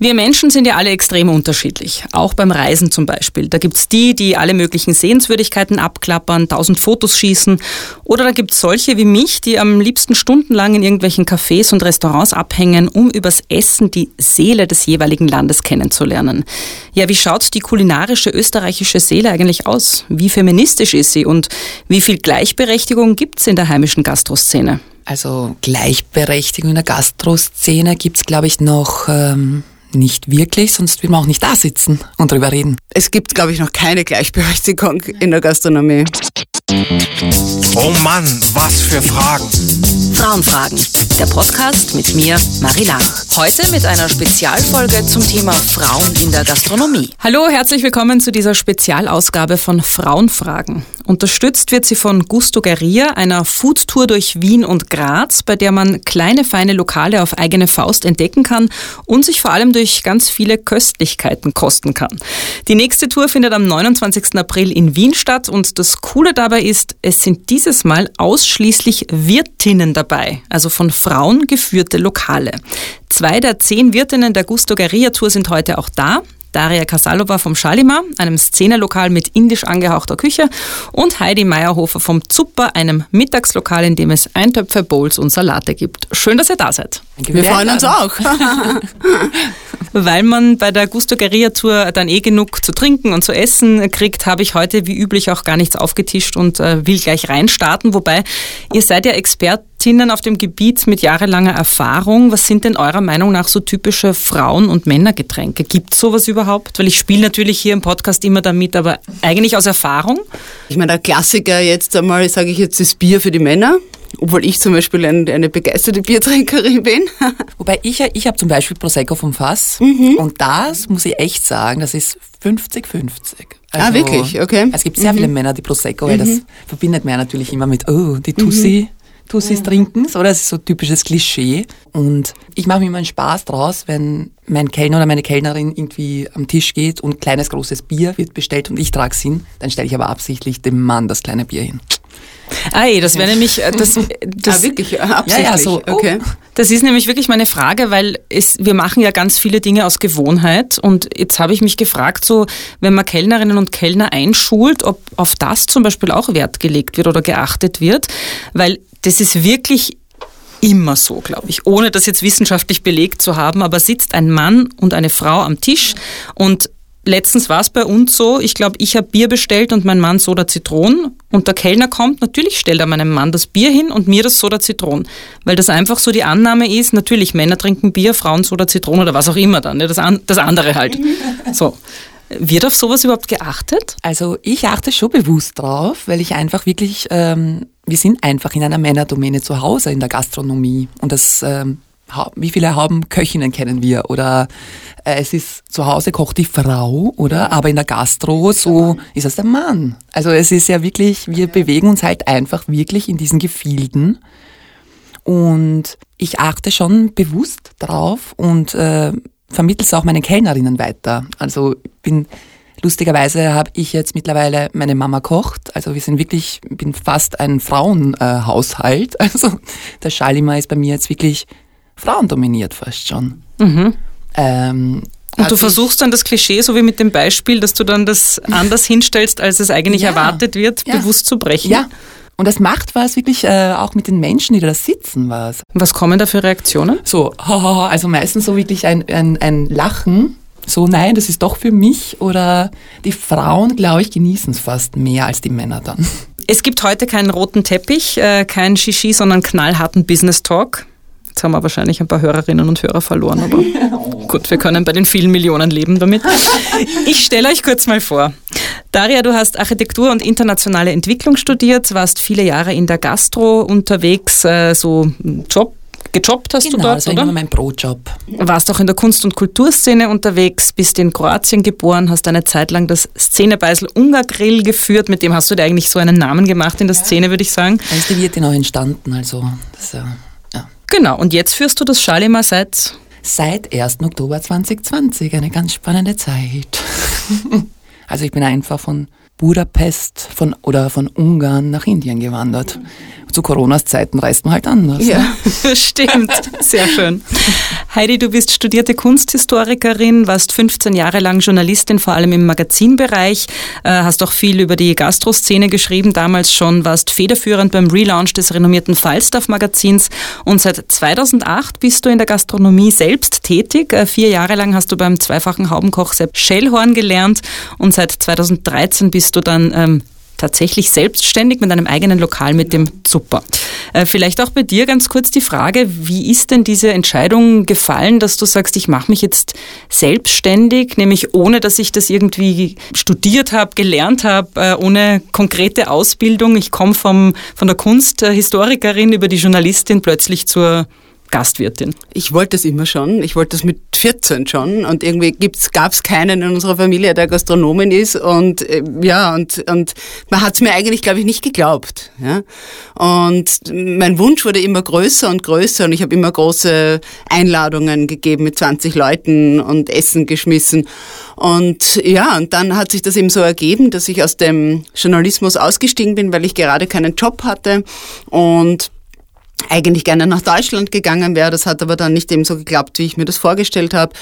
Wir Menschen sind ja alle extrem unterschiedlich, auch beim Reisen zum Beispiel. Da gibt's die, die alle möglichen Sehenswürdigkeiten abklappern, tausend Fotos schießen. Oder da gibt's solche wie mich, die am liebsten stundenlang in irgendwelchen Cafés und Restaurants abhängen, um übers Essen die Seele des jeweiligen Landes kennenzulernen. Ja, wie schaut die kulinarische österreichische Seele eigentlich aus? Wie feministisch ist sie und wie viel Gleichberechtigung gibt's in der heimischen Gastroszene? Also Gleichberechtigung in der Gastroszene gibt's, glaube ich, noch... Ähm nicht wirklich, sonst will man auch nicht da sitzen und drüber reden. Es gibt, glaube ich, noch keine Gleichberechtigung in der Gastronomie. Oh Mann, was für Fragen. Frauenfragen, der Podcast mit mir, Marie Lach. Heute mit einer Spezialfolge zum Thema Frauen in der Gastronomie. Hallo, herzlich willkommen zu dieser Spezialausgabe von Frauenfragen. Unterstützt wird sie von Gusto Garia, einer Foodtour durch Wien und Graz, bei der man kleine, feine Lokale auf eigene Faust entdecken kann und sich vor allem durch ganz viele Köstlichkeiten kosten kann. Die nächste Tour findet am 29. April in Wien statt und das Coole dabei ist, es sind dieses Mal ausschließlich Wirtinnen dabei, also von Frauen geführte Lokale. Zwei der zehn Wirtinnen der Gusto Garia Tour sind heute auch da. Daria Kasalova vom Schalima, einem Szenelokal mit indisch angehauchter Küche, und Heidi Meyerhofer vom Zupper, einem Mittagslokal, in dem es Eintöpfe, Bowls und Salate gibt. Schön, dass ihr da seid. Wir freuen uns auch. Weil man bei der Gusto Guerilla Tour dann eh genug zu trinken und zu essen kriegt, habe ich heute wie üblich auch gar nichts aufgetischt und äh, will gleich reinstarten. Wobei, ihr seid ja Expertinnen auf dem Gebiet mit jahrelanger Erfahrung. Was sind denn eurer Meinung nach so typische Frauen- und Männergetränke? Gibt es sowas überhaupt? Weil ich spiele natürlich hier im Podcast immer damit, aber eigentlich aus Erfahrung. Ich meine, der Klassiker jetzt einmal, sage ich jetzt, ist Bier für die Männer obwohl ich zum Beispiel eine, eine begeisterte Biertrinkerin bin. Wobei ich, ich habe zum Beispiel Prosecco vom Fass mhm. und das muss ich echt sagen, das ist 50-50. Ah, also, ah, wirklich? Okay. Es gibt sehr mhm. viele Männer, die Prosecco, weil das mhm. verbindet man ja natürlich immer mit, oh, die Tussi. Mhm. Tussis trinken, so, das ist so typisches Klischee. Und ich mache mir immer einen Spaß draus, wenn mein Kellner oder meine Kellnerin irgendwie am Tisch geht und kleines, großes Bier wird bestellt und ich trage es hin, dann stelle ich aber absichtlich dem Mann das kleine Bier hin. Ei, das wäre nämlich äh, das, das ah, wirklich absichtlich. Ja, ja, so, okay. Oh, das ist nämlich wirklich meine Frage, weil es, wir machen ja ganz viele Dinge aus Gewohnheit und jetzt habe ich mich gefragt, so wenn man Kellnerinnen und Kellner einschult, ob auf das zum Beispiel auch Wert gelegt wird oder geachtet wird, weil das ist wirklich immer so, glaube ich, ohne das jetzt wissenschaftlich belegt zu haben, aber sitzt ein Mann und eine Frau am Tisch und Letztens war es bei uns so, ich glaube, ich habe Bier bestellt und mein Mann Soda Zitron und der Kellner kommt, natürlich stellt er meinem Mann das Bier hin und mir das Soda Zitron, weil das einfach so die Annahme ist, natürlich Männer trinken Bier, Frauen Soda Zitron oder was auch immer dann, das, an, das andere halt. So. Wird auf sowas überhaupt geachtet? Also ich achte schon bewusst drauf, weil ich einfach wirklich, ähm, wir sind einfach in einer Männerdomäne zu Hause in der Gastronomie und das ähm, wie viele haben Köchinnen kennen wir oder äh, es ist zu Hause kocht die Frau oder aber in der Gastro so ist es der Mann. Also es ist ja wirklich, wir bewegen uns halt einfach wirklich in diesen Gefilden und ich achte schon bewusst drauf und äh, vermittle es auch meinen Kellnerinnen weiter. Also bin Lustigerweise habe ich jetzt mittlerweile meine Mama kocht. Also wir sind wirklich, bin fast ein Frauenhaushalt. Äh, also der Schalima ist bei mir jetzt wirklich frauendominiert fast schon. Mhm. Ähm, und also du versuchst dann das Klischee, so wie mit dem Beispiel, dass du dann das anders hinstellst, als es eigentlich ja, erwartet wird, ja. bewusst zu brechen. Ja. Und das macht was wirklich äh, auch mit den Menschen, die da sitzen, was. Was kommen da für Reaktionen? So, also meistens so wirklich ein, ein, ein Lachen. So, nein, das ist doch für mich. Oder die Frauen, glaube ich, genießen es fast mehr als die Männer dann. Es gibt heute keinen roten Teppich, äh, kein Shishi, sondern knallharten Business Talk. Jetzt haben wir wahrscheinlich ein paar Hörerinnen und Hörer verloren, aber gut, wir können bei den vielen Millionen leben damit. Ich stelle euch kurz mal vor. Daria, du hast Architektur und internationale Entwicklung studiert, warst viele Jahre in der Gastro unterwegs, äh, so Job gejobbt hast genau, du dort, das war oder? Immer mein Brotjob. Warst auch in der Kunst- und Kulturszene unterwegs, bist in Kroatien geboren, hast eine Zeit lang das Szenebeisel Ungar Grill geführt, mit dem hast du dir eigentlich so einen Namen gemacht in der Szene, würde ich sagen. Da ist die Wirtin auch entstanden, also das, ja. Genau, und jetzt führst du das Schalima seit? Seit 1. Oktober 2020, eine ganz spannende Zeit. also ich bin einfach von Budapest von, oder von Ungarn nach Indien gewandert. Zu Coronas Zeiten reist man halt anders. Ja, ne? stimmt. Sehr schön. Heidi, du bist studierte Kunsthistorikerin, warst 15 Jahre lang Journalistin, vor allem im Magazinbereich, äh, hast auch viel über die Gastroszene geschrieben, damals schon, warst federführend beim Relaunch des renommierten Falstaff-Magazins und seit 2008 bist du in der Gastronomie selbst tätig. Äh, vier Jahre lang hast du beim zweifachen Haubenkoch Sepp Schellhorn gelernt und seit 2013 bist du dann ähm, tatsächlich selbstständig mit einem eigenen Lokal mit dem Zupper. Äh, vielleicht auch bei dir ganz kurz die Frage, wie ist denn diese Entscheidung gefallen, dass du sagst, ich mache mich jetzt selbstständig, nämlich ohne, dass ich das irgendwie studiert habe, gelernt habe, äh, ohne konkrete Ausbildung. Ich komme von der Kunsthistorikerin über die Journalistin plötzlich zur Gastwirtin? Ich wollte es immer schon. Ich wollte es mit 14 schon. Und irgendwie gab es keinen in unserer Familie, der Gastronomin ist. Und äh, ja, und, und man hat es mir eigentlich, glaube ich, nicht geglaubt. Ja? Und mein Wunsch wurde immer größer und größer. Und ich habe immer große Einladungen gegeben mit 20 Leuten und Essen geschmissen. Und ja, und dann hat sich das eben so ergeben, dass ich aus dem Journalismus ausgestiegen bin, weil ich gerade keinen Job hatte. Und eigentlich gerne nach Deutschland gegangen wäre. Das hat aber dann nicht eben so geklappt, wie ich mir das vorgestellt habe.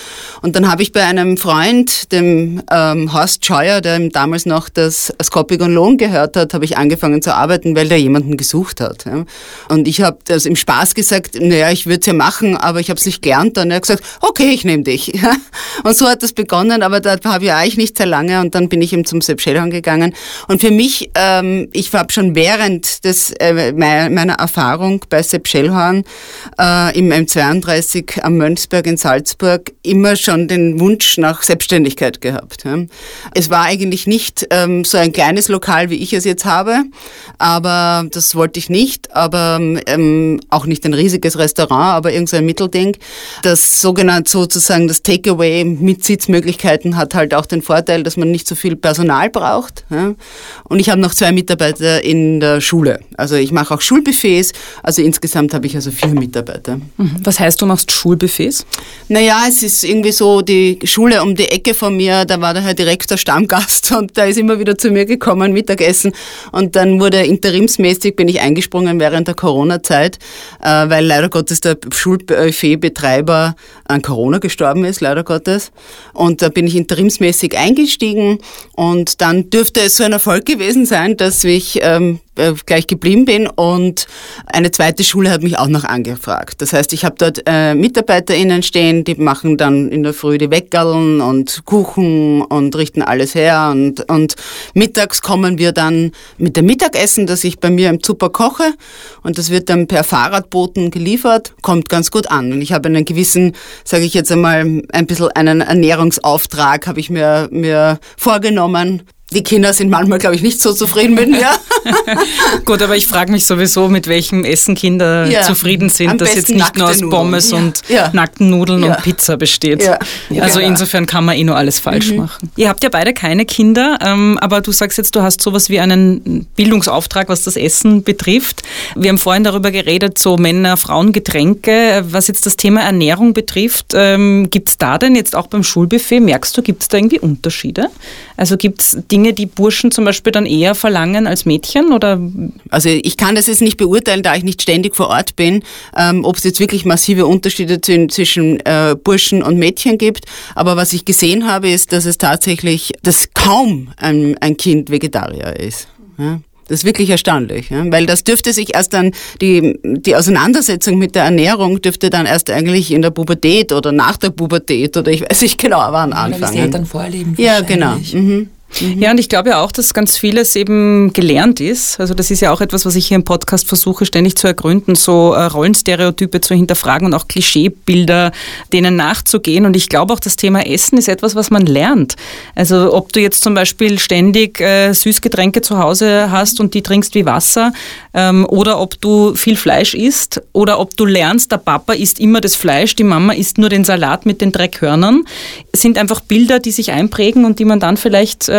Und dann habe ich bei einem Freund, dem ähm, Horst Scheuer, der damals noch das Skopik Lohn gehört hat, habe ich angefangen zu arbeiten, weil der jemanden gesucht hat. Ja. Und ich habe das im Spaß gesagt, naja, ich würde es ja machen, aber ich habe es nicht gelernt. Und er hat gesagt, okay, ich nehme dich. Und so hat das begonnen, aber da habe ich eigentlich nicht sehr lange. Und dann bin ich eben zum Sepp Schellhorn gegangen. Und für mich, ähm, ich habe schon während des, äh, meiner Erfahrung bei Sepp Schellhorn äh, im M32 am Mönchsberg in Salzburg immer schon den Wunsch nach Selbstständigkeit gehabt. Ja. Es war eigentlich nicht ähm, so ein kleines Lokal, wie ich es jetzt habe, aber das wollte ich nicht, aber ähm, auch nicht ein riesiges Restaurant, aber irgendein Mittelding. Das sogenannte sozusagen das Takeaway mit Sitzmöglichkeiten hat halt auch den Vorteil, dass man nicht so viel Personal braucht. Ja. Und ich habe noch zwei Mitarbeiter in der Schule. Also ich mache auch Schulbuffets, also in Insgesamt habe ich also vier Mitarbeiter. Mhm. Was heißt, du machst Schulbuffets? Naja, es ist irgendwie so die Schule um die Ecke von mir, da war der Herr Direktor Stammgast und der ist immer wieder zu mir gekommen, Mittagessen. Und dann wurde interimsmäßig, bin ich eingesprungen während der Corona-Zeit, äh, weil leider Gottes der Schulbuffetbetreiber an Corona gestorben ist, leider Gottes. Und da bin ich interimsmäßig eingestiegen und dann dürfte es so ein Erfolg gewesen sein, dass ich ähm, äh, gleich geblieben bin und eine zweite Schule hat mich auch noch angefragt. Das heißt, ich habe dort äh, MitarbeiterInnen stehen, die machen dann in der Früh die Weckerln und Kuchen und richten alles her und, und mittags kommen wir dann mit dem Mittagessen, das ich bei mir im Zucker koche und das wird dann per Fahrradboten geliefert, kommt ganz gut an und ich habe einen gewissen, sage ich jetzt einmal, ein bisschen einen Ernährungsauftrag habe ich mir, mir vorgenommen, die Kinder sind manchmal, glaube ich, nicht so zufrieden mit mir. Gut, aber ich frage mich sowieso, mit welchem Essen Kinder ja, zufrieden sind, das jetzt nicht nur aus Pommes ja. und ja. nackten Nudeln und Pizza besteht. Also genau. insofern kann man eh nur alles falsch mhm. machen. Ihr habt ja beide keine Kinder, ähm, aber du sagst jetzt, du hast sowas wie einen Bildungsauftrag, was das Essen betrifft. Wir haben vorhin darüber geredet, so Männer, Frauen, Getränke. Was jetzt das Thema Ernährung betrifft, ähm, gibt es da denn jetzt auch beim Schulbuffet, merkst du, gibt es da irgendwie Unterschiede? Also gibt es Dinge, die Burschen zum Beispiel dann eher verlangen als Mädchen? Oder? Also ich kann das jetzt nicht beurteilen, da ich nicht ständig vor Ort bin, ähm, ob es jetzt wirklich massive Unterschiede zwischen äh, Burschen und Mädchen gibt. Aber was ich gesehen habe, ist, dass es tatsächlich, dass kaum ein, ein Kind Vegetarier ist. Ja? Das ist wirklich erstaunlich, ja? weil das dürfte sich erst dann, die, die Auseinandersetzung mit der Ernährung dürfte dann erst eigentlich in der Pubertät oder nach der Pubertät oder ich weiß nicht genau wann anfangen. Weil die Eltern vorleben. Ja, genau. Mhm. Mhm. Ja, und ich glaube ja auch, dass ganz vieles eben gelernt ist. Also das ist ja auch etwas, was ich hier im Podcast versuche ständig zu ergründen, so äh, Rollenstereotype zu hinterfragen und auch Klischeebilder denen nachzugehen. Und ich glaube auch, das Thema Essen ist etwas, was man lernt. Also ob du jetzt zum Beispiel ständig äh, Süßgetränke zu Hause hast und die trinkst wie Wasser, ähm, oder ob du viel Fleisch isst, oder ob du lernst, der Papa isst immer das Fleisch, die Mama isst nur den Salat mit den Dreckhörnern, sind einfach Bilder, die sich einprägen und die man dann vielleicht äh,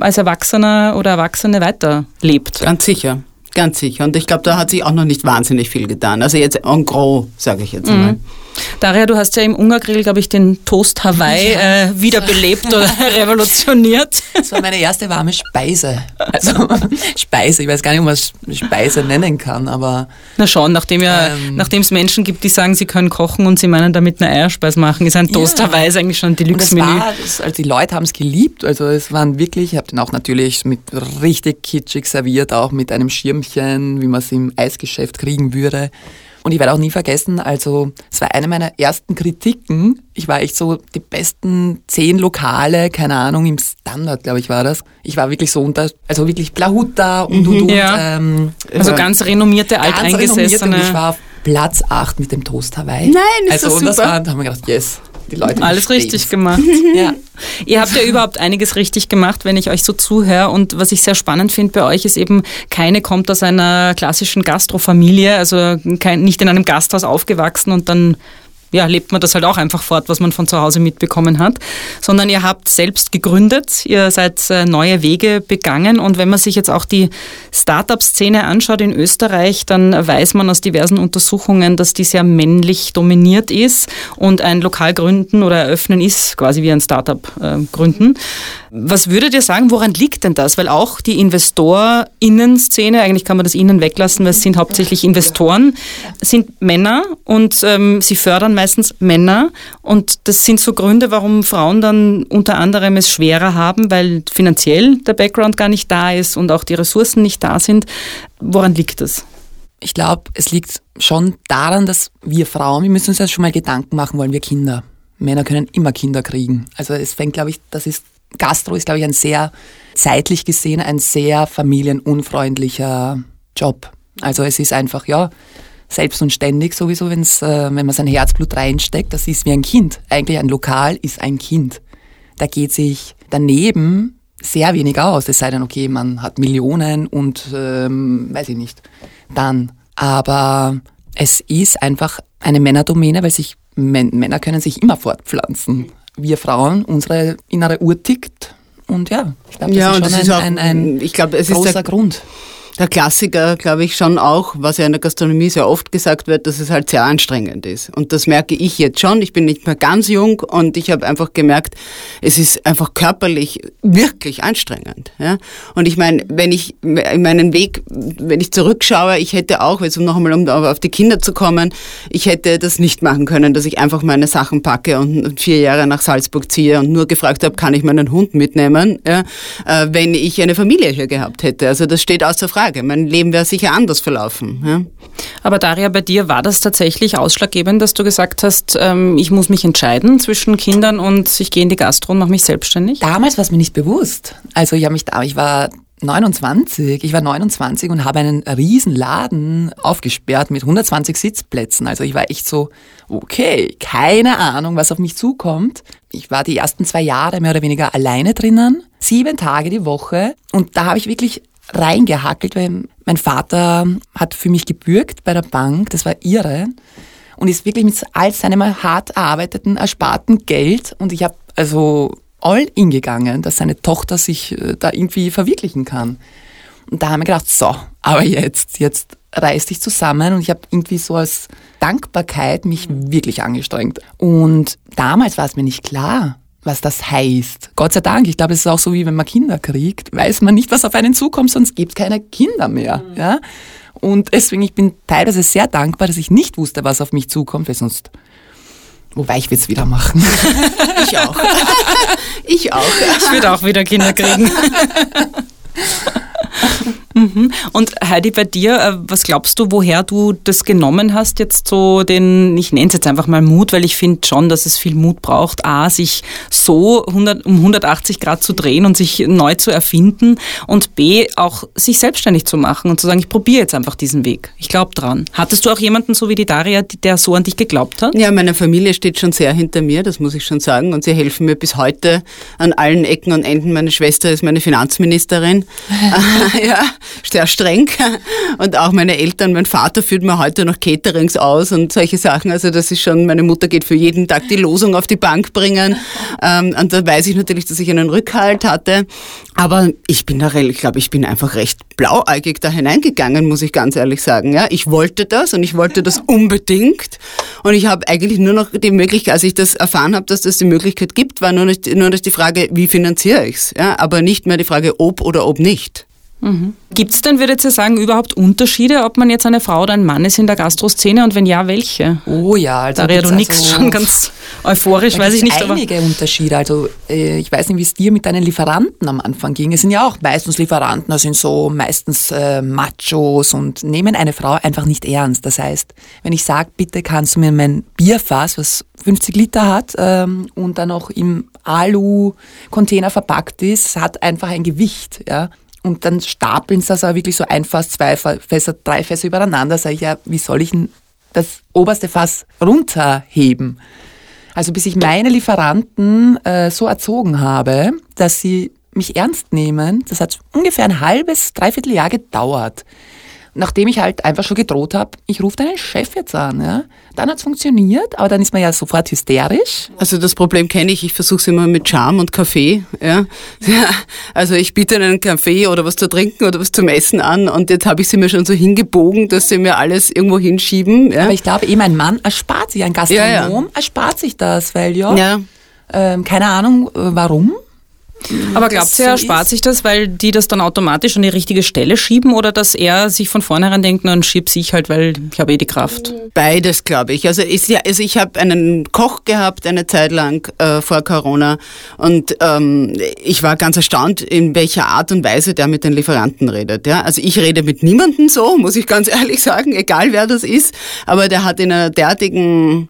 als Erwachsener oder Erwachsene weiterlebt. Ganz sicher. Ganz sicher. Und ich glaube, da hat sich auch noch nicht wahnsinnig viel getan. Also jetzt en gros, sage ich jetzt mhm. einmal. Daria, du hast ja im Ungargrill, glaube ich, den Toast Hawaii ja. äh, wiederbelebt oder revolutioniert. Das war meine erste warme Speise. Also Speise, ich weiß gar nicht, ob man es Speise nennen kann, aber... Na schon, nachdem ja, ähm, nachdem es Menschen gibt, die sagen, sie können kochen und sie meinen damit eine Eierspeise machen, ist ein Toast ja. Hawaii eigentlich schon ein Deluxe-Menü. Also die Leute haben es geliebt, also es waren wirklich, ich habe den auch natürlich mit richtig kitschig serviert, auch mit einem Schirmchen, wie man es im Eisgeschäft kriegen würde. Und ich werde auch nie vergessen, also es war eine meiner ersten Kritiken. Ich war echt so die besten zehn Lokale, keine Ahnung, im Standard, glaube ich, war das. Ich war wirklich so unter, also wirklich Blahuta und und und. Ja. Ähm, also ganz renommierte, alteingesessene. Und ich war auf Platz 8 mit dem Toast Hawaii. Nein, ist also, das super. Das war, da haben wir gedacht, yes, die Leute Alles richtig gemacht. ja. Ihr habt ja überhaupt einiges richtig gemacht, wenn ich euch so zuhöre. Und was ich sehr spannend finde bei euch ist eben, keine kommt aus einer klassischen Gastrofamilie, also kein, nicht in einem Gasthaus aufgewachsen und dann ja, lebt man das halt auch einfach fort, was man von zu Hause mitbekommen hat, sondern ihr habt selbst gegründet, ihr seid äh, neue Wege begangen und wenn man sich jetzt auch die Startup-Szene anschaut in Österreich, dann weiß man aus diversen Untersuchungen, dass die sehr männlich dominiert ist und ein Lokal gründen oder eröffnen ist quasi wie ein Startup äh, gründen. Was würdet ihr sagen, woran liegt denn das? Weil auch die InvestorInnen-Szene, eigentlich kann man das Innen weglassen, weil es sind hauptsächlich Investoren, sind Männer und ähm, sie fördern meistens Männer. Und das sind so Gründe, warum Frauen dann unter anderem es schwerer haben, weil finanziell der Background gar nicht da ist und auch die Ressourcen nicht da sind. Woran liegt das? Ich glaube, es liegt schon daran, dass wir Frauen, wir müssen uns ja schon mal Gedanken machen, wollen wir Kinder. Männer können immer Kinder kriegen. Also es fängt, glaube ich, das ist, Gastro ist, glaube ich, ein sehr, zeitlich gesehen, ein sehr familienunfreundlicher Job. Also es ist einfach, ja, selbst und ständig sowieso, wenn's, äh, wenn man sein Herzblut reinsteckt, das ist wie ein Kind. Eigentlich ein Lokal ist ein Kind. Da geht sich daneben sehr wenig aus, es sei denn, okay, man hat Millionen und ähm, weiß ich nicht, dann. Aber es ist einfach eine Männerdomäne, weil sich Männer können sich immer fortpflanzen. Wir Frauen, unsere innere Uhr tickt und ja, ich glaube, das ja, ist schon das ein, ist auch, ein, ein, ich glaub, es großer ist der, Grund der Klassiker, glaube ich, schon auch, was ja in der Gastronomie sehr oft gesagt wird, dass es halt sehr anstrengend ist. Und das merke ich jetzt schon. Ich bin nicht mehr ganz jung und ich habe einfach gemerkt, es ist einfach körperlich wirklich anstrengend. Ja? Und ich meine, wenn ich in meinen Weg, wenn ich zurückschaue, ich hätte auch, jetzt um noch einmal um auf die Kinder zu kommen, ich hätte das nicht machen können, dass ich einfach meine Sachen packe und vier Jahre nach Salzburg ziehe und nur gefragt habe, kann ich meinen Hund mitnehmen, ja? Äh, wenn ich eine Familie hier gehabt hätte. Also das steht außer Frage. Frage. Mein Leben wäre sicher anders verlaufen. Ja? Aber Daria, bei dir war das tatsächlich ausschlaggebend, dass du gesagt hast, ähm, ich muss mich entscheiden zwischen Kindern und ich gehe in die Gastro und mache mich selbstständig? Damals war es mir nicht bewusst. Also ich habe mich da, ich war 29. Ich war 29 und habe einen riesen Laden aufgesperrt mit 120 Sitzplätzen. Also ich war echt so, okay, keine Ahnung, was auf mich zukommt. Ich war die ersten zwei Jahre mehr oder weniger alleine drinnen, sieben Tage die Woche. Und da habe ich wirklich reingehackelt, weil mein Vater hat für mich gebürgt bei der Bank, das war irre. Und ist wirklich mit all seinem hart erarbeiteten, ersparten Geld und ich habe also all in gegangen, dass seine Tochter sich äh, da irgendwie verwirklichen kann. Und da haben wir gedacht, so, aber jetzt, jetzt reiß dich zusammen und ich habe irgendwie so als Dankbarkeit mich wirklich angestrengt. Und damals war es mir nicht klar, was das heißt. Gott sei Dank, ich glaube, es ist auch so, wie wenn man Kinder kriegt, weiß man nicht, was auf einen zukommt, sonst gibt es keine Kinder mehr. Mhm. Ja? Und deswegen, ich bin teilweise sehr dankbar, dass ich nicht wusste, was auf mich zukommt, weil sonst Wobei ich will es wieder machen. ich auch. ich auch. Ich würde auch wieder Kinder kriegen. Mhm. Und Heidi, bei dir, äh, was glaubst du, woher du das genommen hast, jetzt so den, ich nenne es jetzt einfach mal Mut, weil ich finde schon, dass es viel Mut braucht, A, sich so 100, um 180 Grad zu drehen und sich neu zu erfinden und B, auch sich selbstständig zu machen und zu sagen, ich probiere jetzt einfach diesen Weg. Ich glaube dran. Hattest du auch jemanden so wie die Daria, der so an dich geglaubt hat? Ja, meine Familie steht schon sehr hinter mir, das muss ich schon sagen und sie helfen mir bis heute an allen Ecken und Enden. Meine Schwester ist meine Finanzministerin. ja sehr streng. Und auch meine Eltern, mein Vater führt mir heute noch Caterings aus und solche Sachen. Also das ist schon, meine Mutter geht für jeden Tag die Losung auf die Bank bringen. Ähm, und da weiß ich natürlich, dass ich einen Rückhalt hatte. Aber ich bin da, ich glaube, ich bin einfach recht blauäugig da hineingegangen, muss ich ganz ehrlich sagen. Ja, ich wollte das und ich wollte das unbedingt. Und ich habe eigentlich nur noch die Möglichkeit, als ich das erfahren habe, dass das die Möglichkeit gibt, war nur nicht, nur nicht die Frage, wie finanziere ich's, ja, aber nicht mehr die Frage, ob oder ob nicht. Mhm. Gibt es denn, würdet ihr sagen, überhaupt Unterschiede, ob man jetzt eine Frau oder ein Mann ist in der Gastroszene und wenn ja, welche? Oh ja, also Daria, du nix also, schon ganz euphorisch, weiß ich nicht. einige aber Unterschiede. Also äh, ich weiß nicht, wie es dir mit deinen Lieferanten am Anfang ging. Es sind ja auch meistens Lieferanten, das sind so meistens äh, Machos und nehmen eine Frau einfach nicht ernst. Das heißt, wenn ich sage, bitte kannst du mir mein Bierfass, was 50 Liter hat ähm, und dann auch im Alu-Container verpackt ist, hat einfach ein Gewicht. Ja? Und dann stapeln sie das aber wirklich so ein Fass, zwei Fässer, drei Fässer übereinander. Sag ich, ja, wie soll ich denn das oberste Fass runterheben? Also bis ich meine Lieferanten äh, so erzogen habe, dass sie mich ernst nehmen, das hat ungefähr ein halbes, dreiviertel Jahr gedauert nachdem ich halt einfach schon gedroht habe, ich rufe deinen Chef jetzt an. Ja? Dann hat's funktioniert, aber dann ist man ja sofort hysterisch. Also das Problem kenne ich, ich versuche es immer mit Charme und Kaffee. Ja? ja? Also ich biete einen Kaffee oder was zu trinken oder was zum Essen an und jetzt habe ich sie mir schon so hingebogen, dass sie mir alles irgendwo hinschieben. Ja? Aber ich glaube eben, ein Mann erspart sich, ein Gastronom ja, erspart sich das, weil ja, ja. Ähm, keine Ahnung äh, warum, aber glaubt ihr, er spart sich das, weil die das dann automatisch an die richtige Stelle schieben oder dass er sich von vornherein denkt, dann schieb's ich halt, weil ich habe eh die Kraft? Beides, glaube ich. Also, ja, also ich habe einen Koch gehabt eine Zeit lang äh, vor Corona und ähm, ich war ganz erstaunt, in welcher Art und Weise der mit den Lieferanten redet. Ja? Also ich rede mit niemandem so, muss ich ganz ehrlich sagen, egal wer das ist, aber der hat in einer derartigen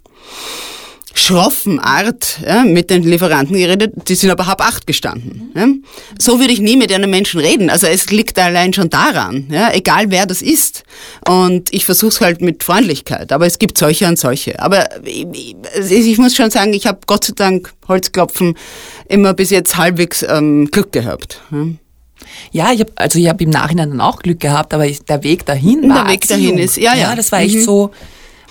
schroffen Art ja, mit den Lieferanten geredet, die sind aber halb acht gestanden. Ja. So würde ich nie mit einem Menschen reden. Also es liegt allein schon daran, ja, egal wer das ist. Und ich versuche es halt mit Freundlichkeit, aber es gibt solche und solche. Aber ich, ich muss schon sagen, ich habe Gott sei Dank, Holzklopfen, immer bis jetzt halbwegs ähm, Glück gehabt. Ja. Ja, ich habe also ich habe im Nachhinein dann auch Glück gehabt, aber ich, der Weg dahin war Der Weg dahin ist, ja, ja. ja das war echt mhm. so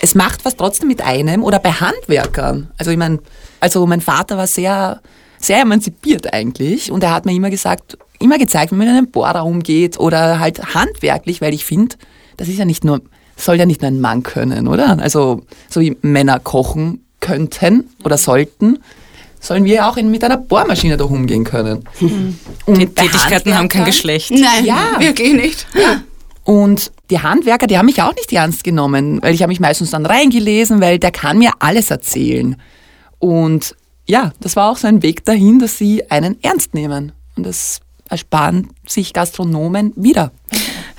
es macht was trotzdem mit einem oder bei Handwerkern. Also ich meine, also mein Vater war sehr, sehr emanzipiert eigentlich und er hat mir immer gesagt, immer gezeigt, wie man mit einem Bohrer umgeht oder halt handwerklich, weil ich finde, das ist ja nicht nur, soll ja nicht nur ein Mann können, oder? Also so wie Männer kochen könnten oder sollten, sollen wir auch mit einer Bohrmaschine da umgehen können. Mhm. Und Tätigkeiten haben kein Geschlecht. Nein, ja. wirklich nicht. Ja. Und die Handwerker, die haben mich auch nicht ernst genommen, weil ich habe mich meistens dann reingelesen, weil der kann mir alles erzählen. Und ja, das war auch so ein Weg dahin, dass sie einen ernst nehmen. Und das ersparen sich Gastronomen wieder.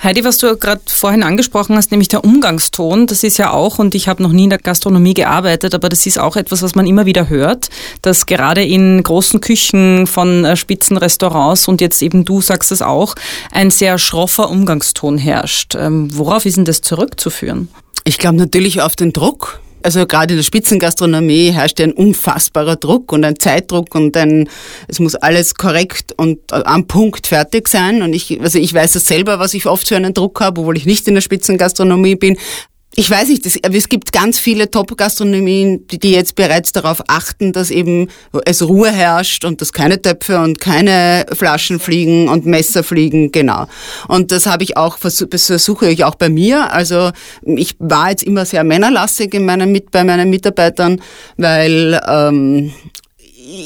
Heidi, was du gerade vorhin angesprochen hast, nämlich der Umgangston, das ist ja auch, und ich habe noch nie in der Gastronomie gearbeitet, aber das ist auch etwas, was man immer wieder hört, dass gerade in großen Küchen von äh, Spitzenrestaurants und jetzt eben du sagst es auch, ein sehr schroffer Umgangston herrscht. Ähm, worauf ist denn das zurückzuführen? Ich glaube natürlich auf den Druck also gerade in der Spitzengastronomie herrscht ein unfassbarer Druck und ein Zeitdruck und ein, es muss alles korrekt und am Punkt fertig sein. Und ich, also ich weiß es selber, was ich oft für einen Druck habe, obwohl ich nicht in der Spitzengastronomie bin ich weiß nicht, das, es gibt ganz viele Top-Gastronomien, die, die jetzt bereits darauf achten, dass eben es Ruhe herrscht und dass keine Töpfe und keine Flaschen fliegen und Messer fliegen, genau. Und das habe ich auch, versuche ich auch bei mir. Also ich war jetzt immer sehr männerlastig in meinen, bei meinen Mitarbeitern, weil ähm,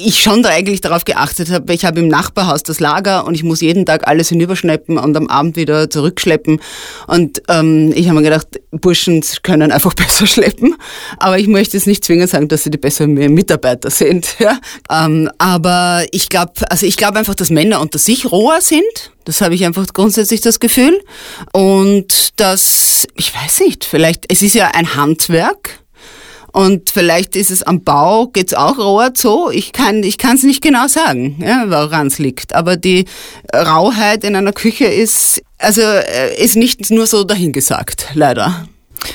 ich schon da eigentlich darauf geachtet habe, ich habe im Nachbarhaus das Lager und ich muss jeden Tag alles hinüberschleppen und am Abend wieder zurückschleppen. Und ähm, ich habe mir gedacht, Burschen können einfach besser schleppen. Aber ich möchte jetzt nicht zwingend sagen, dass sie die besseren Mitarbeiter sind. Ja? Ähm, aber ich glaube, also ich glaube einfach, dass Männer unter sich roher sind. Das habe ich einfach grundsätzlich das Gefühl. Und dass, ich weiß nicht, vielleicht, es ist ja ein Handwerk. Und vielleicht ist es am Bau, geht's auch roher so. Ich kann ich kann's nicht genau sagen, ja, woran es liegt. Aber die Rauheit in einer Küche ist, also, äh, ist nicht nur so dahingesagt, leider.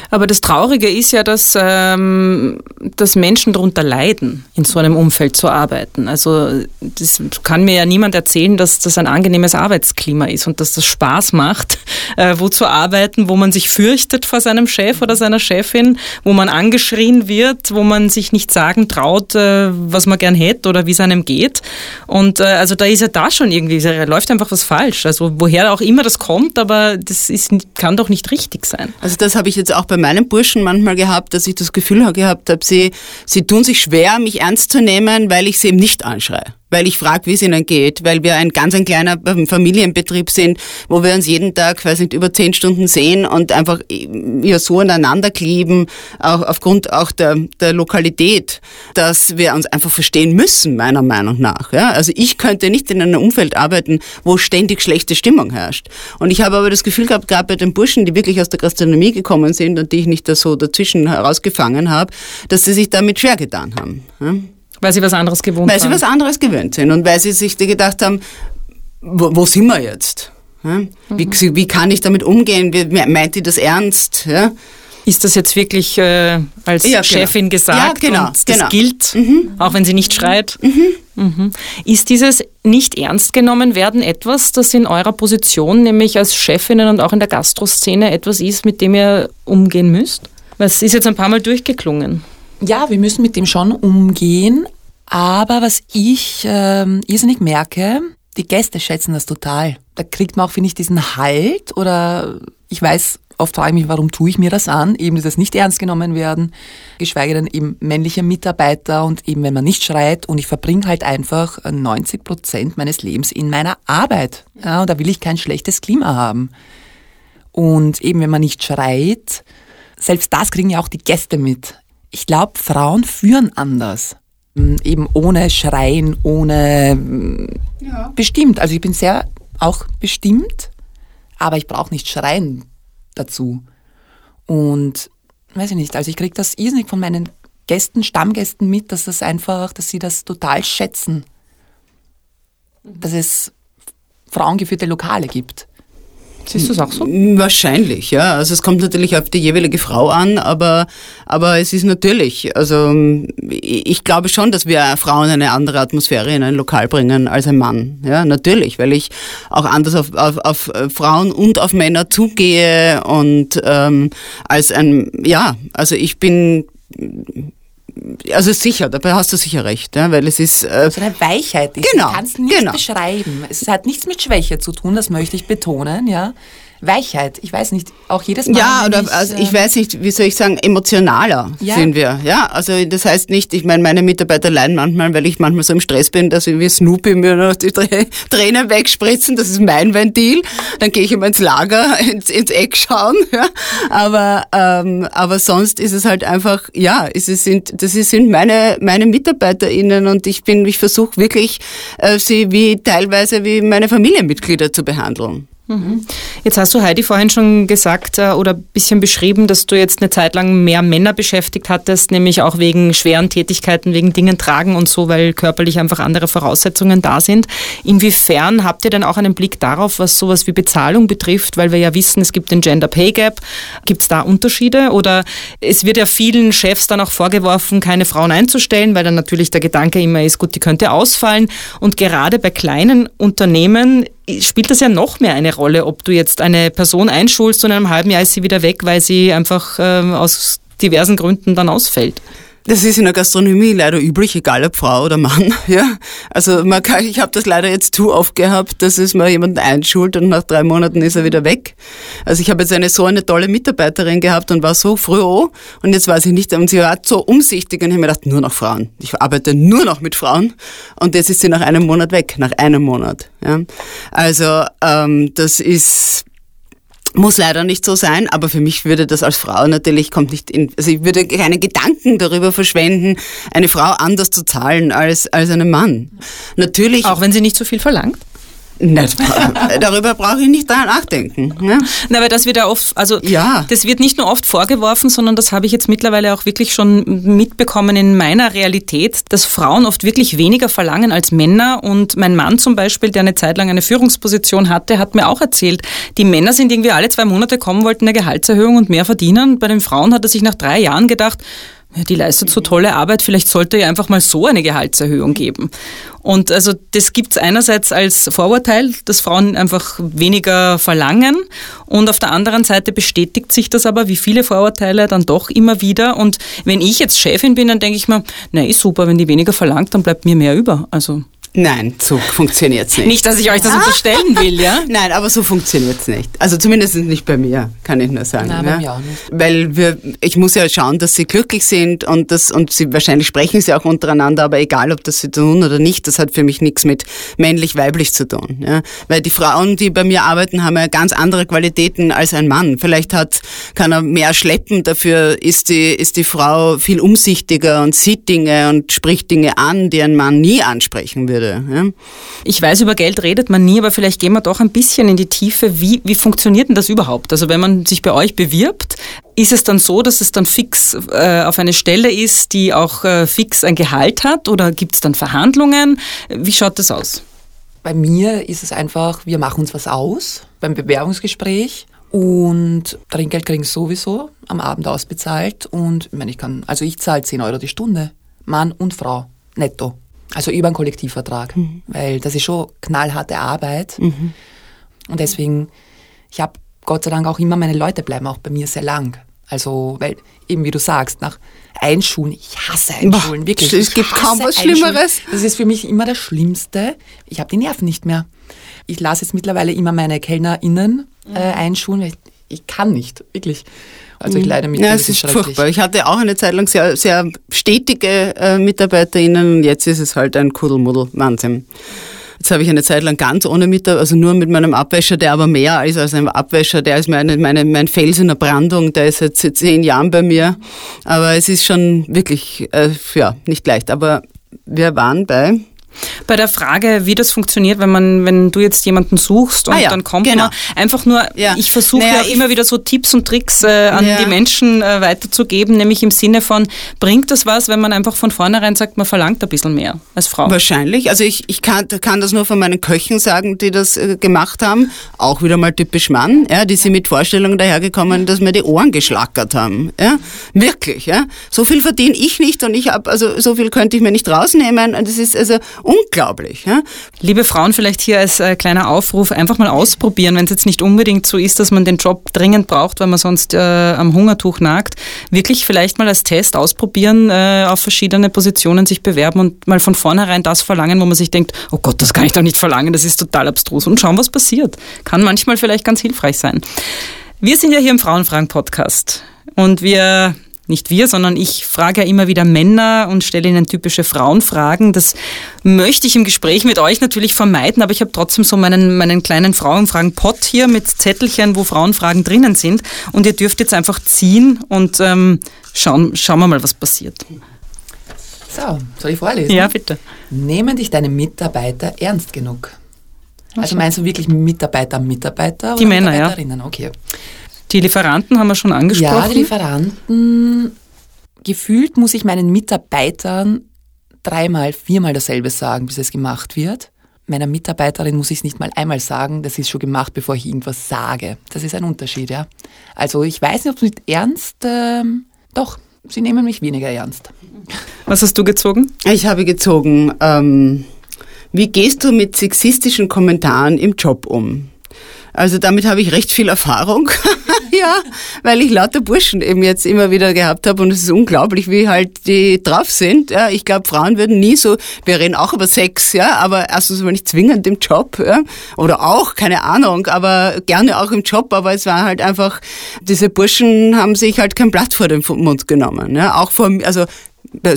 Aber das Traurige ist ja, dass, ähm, dass Menschen darunter leiden, in so einem Umfeld zu arbeiten. Also das kann mir ja niemand erzählen, dass das ein angenehmes Arbeitsklima ist und dass das Spaß macht, äh, wo zu arbeiten, wo man sich fürchtet vor seinem Chef oder seiner Chefin, wo man angeschrien wird, wo man sich nicht sagen traut, äh, was man gern hätte oder wie es einem geht. Und äh, also da ist ja da schon irgendwie, da läuft einfach was falsch. Also woher auch immer das kommt, aber das ist, kann doch nicht richtig sein. Also das habe ich jetzt auch bei meinen Burschen manchmal gehabt, dass ich das Gefühl gehabt habe, sie, sie tun sich schwer, mich ernst zu nehmen, weil ich sie eben nicht anschreie weil ich frage, wie es ihnen geht, weil wir ein ganz ein kleiner ähm, Familienbetrieb sind, wo wir uns jeden Tag, weiß nicht, über zehn Stunden sehen und einfach ja so aneinander kleben, auch aufgrund auch der, der Lokalität, dass wir uns einfach verstehen müssen, meiner Meinung nach. Ja? Also ich könnte nicht in einem Umfeld arbeiten, wo ständig schlechte Stimmung herrscht. Und ich habe aber das Gefühl gehabt, gerade bei den Burschen, die wirklich aus der Gastronomie gekommen sind und die ich nicht da so dazwischen herausgefangen habe, dass sie sich damit schwer getan haben. Ja? Weil sie was anderes gewohnt Weil sie was anderes gewöhnt sind und weil sie sich gedacht haben, wo, wo sind wir jetzt? Ja? Wie, mhm. wie kann ich damit umgehen? Wie, meint die das ernst? Ja? Ist das jetzt wirklich äh, als ja, genau. Chefin gesagt ja, genau, und das genau. gilt, mhm. auch wenn sie nicht schreit? Mhm. mhm. Ist dieses nicht ernst genommen werden etwas, das in eurer Position, nämlich als Chefinnen und auch in der Gastroszene etwas ist, mit dem ihr umgehen müsst? Es ist jetzt ein paar Mal durchgeklungen. Ja, wir müssen mit dem schon umgehen. Aber was ich ähm, irrsinnig merke, die Gäste schätzen das total. Da kriegt man auch, finde ich, diesen Halt oder ich weiß, oft frage ich mich, warum tue ich mir das an? Eben dieses nicht ernst genommen werden, geschweige denn eben männliche Mitarbeiter und eben wenn man nicht schreit und ich verbringe halt einfach 90 Prozent meines Lebens in meiner Arbeit. Ja, und da will ich kein schlechtes Klima haben. Und eben wenn man nicht schreit, selbst das kriegen ja auch die Gäste mit ich glaube, Frauen führen anders. Mm, eben ohne Schreien, ohne mm, ja. bestimmt. Also ich bin sehr auch bestimmt, aber ich brauche nicht Schreien dazu. Und weiß ich nicht, also ich kriege das irrsinnig von meinen Gästen, Stammgästen mit, dass das einfach, dass sie das total schätzen. Dass es frauengeführte Lokale gibt. Siehst du es auch so? Wahrscheinlich, ja. Also es kommt natürlich auf die jeweilige Frau an, aber, aber es ist natürlich, also ich glaube schon, dass wir Frauen eine andere Atmosphäre in ein Lokal bringen als ein Mann. Ja, natürlich, weil ich auch anders auf, auf, auf Frauen und auf Männer zugehe und ähm, als ein, ja, also ich bin also sicher, dabei hast du sicher recht, ja, weil es ist... Äh, so eine Weichheit ist, genau, du kannst nicht genau. beschreiben. Es hat nichts mit Schwäche zu tun, das möchte ich betonen, ja. Weichheit. Ich weiß nicht, auch jedes Mal. Ja, oder ich, also ich weiß nicht, wie soll ich sagen, emotionaler ja. sind wir. Ja, also das heißt nicht, ich meine, meine Mitarbeiter leiden manchmal, weil ich manchmal so im Stress bin, dass ich wie Snoopy mir noch die Tränen wegspritzen. Das ist mein Ventil. Dann gehe ich immer ins Lager, ins, ins Eck schauen. Ja. Aber, ähm, aber sonst ist es halt einfach, ja, es sind, das sind meine, meine MitarbeiterInnen und ich bin, ich versuche wirklich, äh, sie wie teilweise wie meine Familienmitglieder zu behandeln. Mhm. Jetzt hast du Heidi vorhin schon gesagt äh, oder ein bisschen beschrieben, dass du jetzt eine Zeit lang mehr Männer beschäftigt hattest, nämlich auch wegen schweren Tätigkeiten, wegen Dingen tragen und so, weil körperlich einfach andere Voraussetzungen da sind. Inwiefern habt ihr denn auch einen Blick darauf, was sowas wie Bezahlung betrifft, weil wir ja wissen, es gibt den Gender Pay Gap. Gibt es da Unterschiede? Oder es wird ja vielen Chefs dann auch vorgeworfen, keine Frauen einzustellen, weil dann natürlich der Gedanke immer ist, gut, die könnte ausfallen. Und gerade bei kleinen Unternehmen spielt das ja noch mehr eine Rolle, ob du jetzt eine Person einschulst und in einem halben Jahr ist sie wieder weg, weil sie einfach äh, aus diversen Gründen dann ausfällt. Das ist in der Gastronomie leider üblich, egal ob Frau oder Mann. Ja, also man kann, ich habe das leider jetzt zu oft gehabt, dass es mal jemanden einschult und nach drei Monaten ist er wieder weg. Also ich habe jetzt eine so eine tolle Mitarbeiterin gehabt und war so froh und jetzt weiß ich nicht und sie war so umsichtig und ich habe mir gedacht, nur noch Frauen. Ich arbeite nur noch mit Frauen und jetzt ist sie nach einem Monat weg, nach einem Monat. Ja, also ähm, das ist muss leider nicht so sein, aber für mich würde das als Frau natürlich kommt nicht in, also ich würde keine Gedanken darüber verschwenden, eine Frau anders zu zahlen als, als einen Mann. Natürlich. Auch wenn sie nicht so viel verlangt? Nicht, darüber brauche ich nicht dran nachdenken. Ne? Na, weil das wird ja oft, also Ja. das wird nicht nur oft vorgeworfen, sondern das habe ich jetzt mittlerweile auch wirklich schon mitbekommen in meiner Realität, dass Frauen oft wirklich weniger verlangen als Männer. Und mein Mann zum Beispiel, der eine Zeit lang eine Führungsposition hatte, hat mir auch erzählt, die Männer sind irgendwie alle zwei Monate kommen, wollten eine Gehaltserhöhung und mehr verdienen. Bei den Frauen hat er sich nach drei Jahren gedacht, die leistet so tolle Arbeit, vielleicht sollte ihr einfach mal so eine Gehaltserhöhung geben. Und also das gibt's einerseits als Vorurteil, dass Frauen einfach weniger verlangen und auf der anderen Seite bestätigt sich das aber, wie viele Vorurteile, dann doch immer wieder. Und wenn ich jetzt Chefin bin, dann denke ich mir, na ist super, wenn die weniger verlangt, dann bleibt mir mehr über. Also Nein, so funktioniert's nicht. nicht, dass ich euch das unterstellen will, ja? Nein, aber so funktioniert's nicht. Also zumindest nicht bei mir, kann ich nur sagen. Nein, bei ja. mir auch nicht. Weil wir, ich muss ja schauen, dass sie glücklich sind und das und sie wahrscheinlich sprechen sie auch untereinander, aber egal, ob das sie tun oder nicht, das hat für mich nichts mit männlich-weiblich zu tun. Ja. Weil die Frauen, die bei mir arbeiten, haben ja ganz andere Qualitäten als ein Mann. Vielleicht hat, kann er mehr schleppen, dafür ist die, ist die Frau viel umsichtiger und sieht Dinge und spricht Dinge an, die ein Mann nie ansprechen würde. Ja. Ich weiß, über Geld redet man nie, aber vielleicht gehen wir doch ein bisschen in die Tiefe. Wie, wie funktioniert denn das überhaupt? Also wenn man sich bei euch bewirbt, ist es dann so, dass es dann fix äh, auf eine Stelle ist, die auch äh, fix ein Gehalt hat oder gibt es dann Verhandlungen? Wie schaut das aus? Bei mir ist es einfach, wir machen uns was aus beim Bewerbungsgespräch und Trinkgeld kriegen sowieso am Abend ausbezahlt und ich meine, ich kann, also ich zahle 10 Euro die Stunde, Mann und Frau, netto. Also über einen Kollektivvertrag, weil das ist schon knallharte Arbeit und deswegen, ich habe Gott sei Dank auch immer, meine Leute bleiben auch bei mir sehr lang. Also, weil eben wie du sagst, nach Einschulen, ich hasse Einschulen, Boah, wirklich. es gibt kaum was Einschulen. Schlimmeres. Das ist für mich immer das Schlimmste. Ich habe die Nerven nicht mehr. Ich lasse jetzt mittlerweile immer meine KellnerInnen äh, einschulen, weil ich, ich kann nicht, wirklich. Also ich leide mit Ja, es ist furchtbar. Ich hatte auch eine Zeit lang sehr, sehr stetige äh, MitarbeiterInnen und jetzt ist es halt ein Kuddelmuddel. Wahnsinn. Jetzt habe ich eine Zeit lang ganz ohne Mitarbeiter, also nur mit meinem Abwäscher, der aber mehr ist als ein Abwäscher. Der ist meine, meine, mein Fels in der Brandung, der ist jetzt seit zehn Jahren bei mir. Aber es ist schon wirklich, äh, ja, nicht leicht. Aber wir waren bei Bei der Frage, wie das funktioniert, wenn man, wenn du jetzt jemanden suchst und Ah ja, dann kommt genau. man einfach nur, Ja. ich versuche Naja, ja immer wieder so Tipps und Tricks äh, an Ja. die Menschen äh, weiterzugeben, nämlich im Sinne von, bringt das was, wenn man einfach von vornherein sagt, man verlangt ein bisschen mehr als Frau? Wahrscheinlich. Also ich, ich kann, kann das nur von meinen Köchen sagen, die das äh, gemacht haben. Auch wieder mal typisch Mann, ja, die sind mit Vorstellungen dahergekommen, dass mir die Ohren geschlackert haben. Ja, wirklich. Ja, so viel verdiene ich nicht und ich habe also so viel könnte ich mir nicht rausnehmen. Und das ist also unglaublich. Ja. Liebe Frauen, vielleicht hier als äh, kleiner Aufruf, einfach mal ausprobieren, wenn es jetzt nicht unbedingt so ist, dass man den Job dringend braucht, weil man sonst äh, am Hungertuch nagt. Wirklich vielleicht mal als Test ausprobieren, äh, auf verschiedene Positionen sich bewerben und mal von vornherein das verlangen, wo man sich denkt, oh Gott, das kann ich doch nicht verlangen, das ist total abstrus. Und schauen, was passiert. Kann manchmal vielleicht ganz hilfreich sein. Wir sind ja hier im Frauenfragen-Podcast und wir, nicht wir, sondern ich frage ja immer wieder Männer und stelle ihnen typische Frauenfragen. Das möchte ich im Gespräch mit euch natürlich vermeiden, aber ich habe trotzdem so meinen, meinen kleinen Frauenfragen-Pot hier mit Zettelchen, wo Frauenfragen drinnen sind und ihr dürft jetzt einfach ziehen und ähm, schauen, schauen wir mal, was passiert. So, soll ich vorlesen? Ja, bitte. Nehmen dich deine Mitarbeiter ernst genug? Also meinst du wirklich Mitarbeiter, Mitarbeiter Die oder Männer, ja. Okay. Die Lieferanten haben wir schon angesprochen. Ja, die Lieferanten. Gefühlt muss ich meinen Mitarbeitern dreimal, viermal dasselbe sagen, bis es gemacht wird. Meiner Mitarbeiterin muss ich es nicht mal einmal sagen, das ist schon gemacht, bevor ich irgendwas sage. Das ist ein Unterschied, ja. Also ich weiß nicht, ob es mit ernst, ähm, doch, sie nehmen mich weniger ernst. was hast du gezogen? Ich habe gezogen, ähm, wie gehst du mit sexistischen Kommentaren im Job um? Also damit habe ich recht viel Erfahrung, ja, weil ich lauter Burschen eben jetzt immer wieder gehabt habe und es ist unglaublich, wie halt die drauf sind. Ja, ich glaube, Frauen würden nie so, wir reden auch über Sex, ja, aber erstens mal nicht zwingend im Job, ja, oder auch, keine Ahnung, aber gerne auch im Job, aber es war halt einfach, diese Burschen haben sich halt kein Blatt vor den Mund genommen, ja, auch vor, also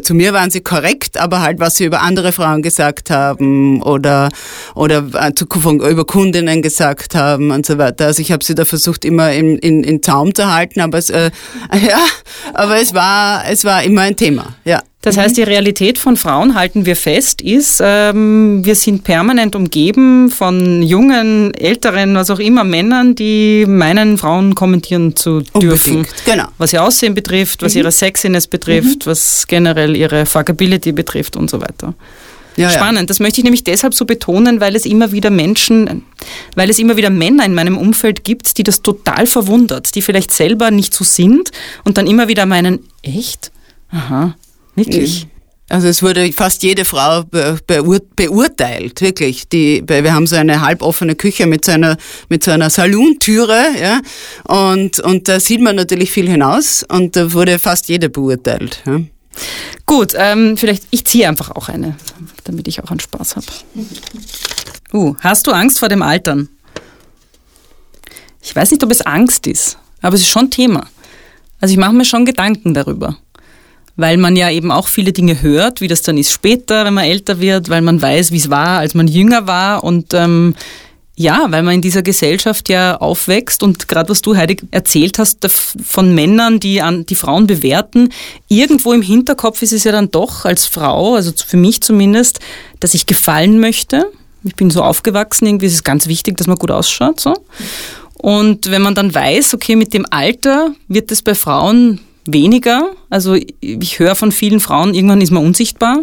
zu mir waren sie korrekt, aber halt, was sie über andere Frauen gesagt haben oder, oder äh, zu, über Kundinnen gesagt haben und so weiter. Also ich habe sie da versucht, immer in, in, in Zaum zu halten, aber es, äh, ja, aber es war, es war immer ein Thema, ja. Das heißt, die Realität von Frauen, halten wir fest, ist, ähm, wir sind permanent umgeben von jungen, älteren, was auch immer, Männern, die meinen, Frauen kommentieren zu dürfen. Unbedingt, genau. Was ihr Aussehen betrifft, was ihre Sexiness betrifft, was generell ihre Fuckability betrifft und so weiter. Ja, ja. Spannend. Das möchte ich nämlich deshalb so betonen, weil es immer wieder Menschen, weil es immer wieder Männer in meinem Umfeld gibt, die das total verwundert, die vielleicht selber nicht so sind und dann immer wieder meinen, echt? Aha, wirklich? Also es wurde fast jede Frau be beur beurteilt, wirklich. Die, wir haben so eine halboffene Küche mit so einer, mit so einer Salontüre, ja, und, und da sieht man natürlich viel hinaus und da wurde fast jede beurteilt. Ja. Gut, ähm, vielleicht, ich ziehe einfach auch eine, damit ich auch einen Spaß habe. Uh, hast du Angst vor dem Altern? Ich weiß nicht, ob es Angst ist, aber es ist schon Thema. Also ich mache mir schon Gedanken darüber. Weil man ja eben auch viele Dinge hört, wie das dann ist später, wenn man älter wird, weil man weiß, wie es war, als man jünger war. Und ähm, ja, weil man in dieser Gesellschaft ja aufwächst und gerade was du, Heidi, erzählt hast von Männern, die an die Frauen bewerten, irgendwo im Hinterkopf ist es ja dann doch als Frau, also für mich zumindest, dass ich gefallen möchte. Ich bin so aufgewachsen, irgendwie ist es ganz wichtig, dass man gut ausschaut. So. Und wenn man dann weiß, okay, mit dem Alter wird es bei Frauen weniger, also ich höre von vielen Frauen, irgendwann ist man unsichtbar.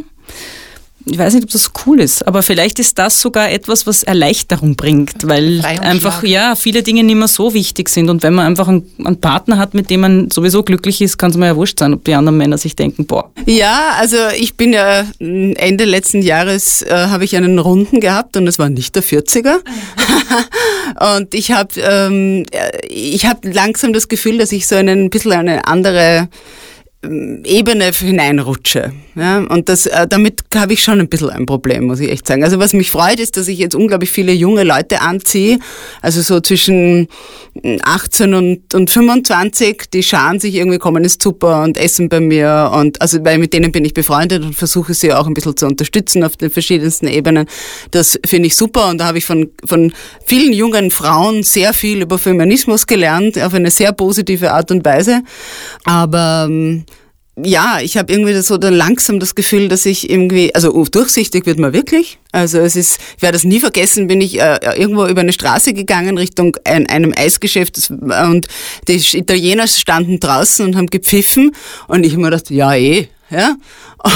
Ich weiß nicht, ob das cool ist, aber vielleicht ist das sogar etwas, was Erleichterung bringt, weil einfach ja viele Dinge nicht mehr so wichtig sind. Und wenn man einfach einen, einen Partner hat, mit dem man sowieso glücklich ist, kann es mir ja wurscht sein, ob die anderen Männer sich denken, boah, Ja, also ich bin ja Ende letzten Jahres äh, habe ich einen Runden gehabt und es war nicht der 40er. und ich habe ähm, äh, ich habe langsam das Gefühl, dass ich so einen, ein bisschen eine andere Ebene hineinrutsche. Ja, und das, äh, damit habe ich schon ein bisschen ein Problem, muss ich echt sagen. Also was mich freut, ist, dass ich jetzt unglaublich viele junge Leute anziehe, also so zwischen 18 und, und 25, die scharen sich irgendwie, kommen ins Super und essen bei mir und also weil mit denen bin ich befreundet und versuche sie auch ein bisschen zu unterstützen auf den verschiedensten Ebenen. Das finde ich super und da habe ich von, von vielen jungen Frauen sehr viel über Feminismus gelernt, auf eine sehr positive Art und Weise. Aber ähm, ja, ich habe irgendwie das so dann langsam das Gefühl, dass ich irgendwie, also oh, durchsichtig wird man wirklich. Also es ist, ich werde das nie vergessen, bin ich äh, irgendwo über eine Straße gegangen Richtung ein, einem Eisgeschäft das, und die Italiener standen draußen und haben gepfiffen und ich habe mir gedacht, ja eh, ja.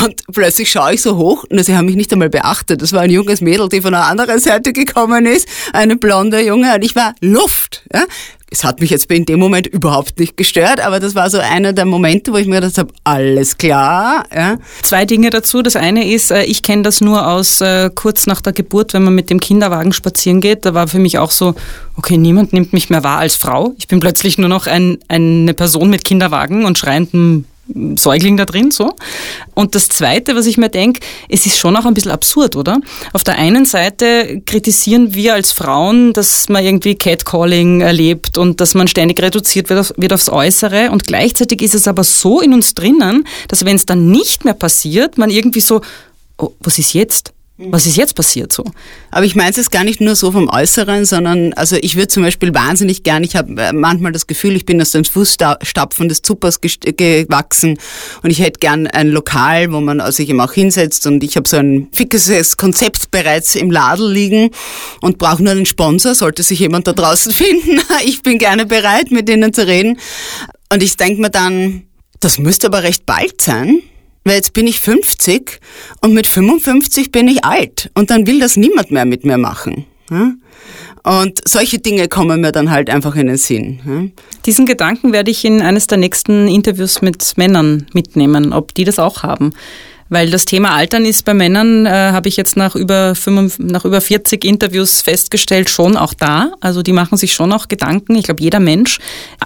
Und plötzlich schaue ich so hoch und sie haben mich nicht einmal beachtet. Das war ein junges Mädel, die von der anderen Seite gekommen ist, eine blonde Junge und ich war Luft, ja. Es hat mich jetzt in dem Moment überhaupt nicht gestört, aber das war so einer der Momente, wo ich mir gedacht habe, alles klar, ja. Zwei Dinge dazu. Das eine ist, äh, ich kenne das nur aus äh, kurz nach der Geburt, wenn man mit dem Kinderwagen spazieren geht. Da war für mich auch so, okay, niemand nimmt mich mehr wahr als Frau. Ich bin plötzlich nur noch ein, eine Person mit Kinderwagen und schreiendem Säugling da drin, so. Und das Zweite, was ich mir denke, es ist schon auch ein bisschen absurd, oder? Auf der einen Seite kritisieren wir als Frauen, dass man irgendwie Catcalling erlebt und dass man ständig reduziert wird, auf, wird aufs Äußere und gleichzeitig ist es aber so in uns drinnen, dass wenn es dann nicht mehr passiert, man irgendwie so, oh, was ist jetzt? Was ist jetzt passiert so? Aber ich meine es gar nicht nur so vom Äußeren, sondern also ich würde zum Beispiel wahnsinnig gern, ich habe manchmal das Gefühl, ich bin aus den Fußstapfen des Zuppers gewachsen und ich hätte gern ein Lokal, wo man sich eben auch hinsetzt und ich habe so ein fixes Konzept bereits im Ladel liegen und brauche nur einen Sponsor, sollte sich jemand da draußen finden. Ich bin gerne bereit, mit denen zu reden. Und ich denke mir dann, das müsste aber recht bald sein. Weil jetzt bin ich 50 und mit 55 bin ich alt und dann will das niemand mehr mit mir machen. Ja? Und solche Dinge kommen mir dann halt einfach in den Sinn. Ja? Diesen Gedanken werde ich in eines der nächsten Interviews mit Männern mitnehmen, ob die das auch haben. Weil das Thema Altern ist bei Männern, äh, habe ich jetzt nach über, 5, nach über 40 Interviews festgestellt, schon auch da. Also die machen sich schon auch Gedanken. Ich glaube, jeder Mensch.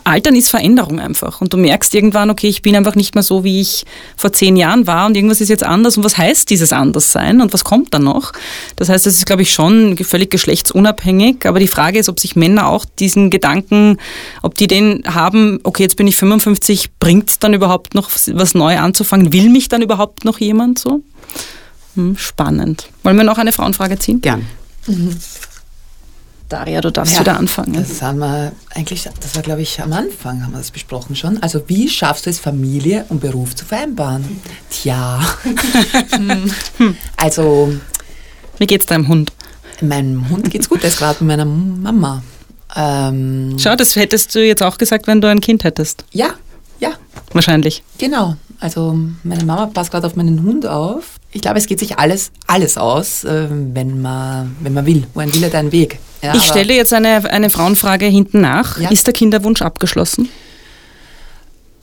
Altern ist Veränderung einfach. Und du merkst irgendwann, okay, ich bin einfach nicht mehr so, wie ich vor zehn Jahren war und irgendwas ist jetzt anders. Und was heißt dieses Anderssein und was kommt dann noch? Das heißt, es ist, glaube ich, schon völlig geschlechtsunabhängig. Aber die Frage ist, ob sich Männer auch diesen Gedanken, ob die den haben, okay, jetzt bin ich 55, bringt dann überhaupt noch was neu anzufangen? Will mich dann überhaupt noch jemand so? Hm, spannend. Wollen wir noch eine Frauenfrage ziehen? Gern. Daria, du darfst Ja, wieder anfangen. Das haben wir eigentlich, das war glaube ich am Anfang, haben wir das besprochen schon. Also wie schaffst du es, Familie und Beruf zu vereinbaren? Tja, Hm. also Wie geht's deinem Hund? meinem Hund geht's gut, der ist gerade mit meiner Mama. Ähm, Schau, das hättest du jetzt auch gesagt, wenn du ein Kind hättest. ja, ja, Wahrscheinlich. genau. Also meine Mama passt gerade auf meinen Hund auf. Ich glaube, es geht sich alles, alles aus, äh, wenn man, wenn man will. Wohin will er deinen Weg? Ja, ich stelle jetzt eine, eine Frauenfrage hinten nach. Ja. Ist der Kinderwunsch abgeschlossen?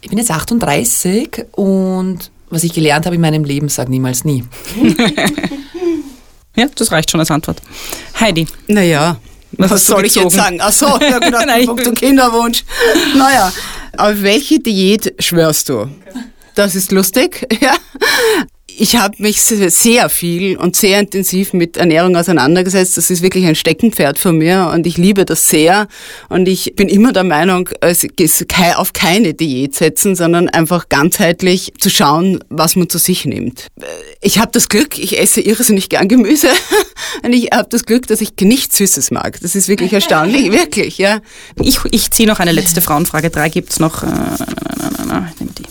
Ich bin jetzt 38 und was ich gelernt habe in meinem Leben, sag niemals nie. Ja, das reicht schon als Antwort. Heidi, Naja, Was was, soll ich jetzt sagen? Ach so, ja genau, Nein, ich Punkt bin- Kinderwunsch. Naja, auf welche Diät schwörst du? Das ist lustig, ja. Ich habe mich se- sehr viel und sehr intensiv mit Ernährung auseinandergesetzt. Das ist wirklich ein Steckenpferd von mir und ich liebe das sehr. Und ich bin immer der Meinung, es ist auf keine Diät setzen, sondern einfach ganzheitlich zu schauen, was man zu sich nimmt. Ich habe das Glück, ich esse irrsinnig gern Gemüse und ich habe das Glück, dass ich nichts Süßes mag. Das ist wirklich erstaunlich, wirklich, ja. ich, ich ziehe noch eine letzte Frauenfrage. Drei gibt's noch. Äh, na, na, na, ich nehme die.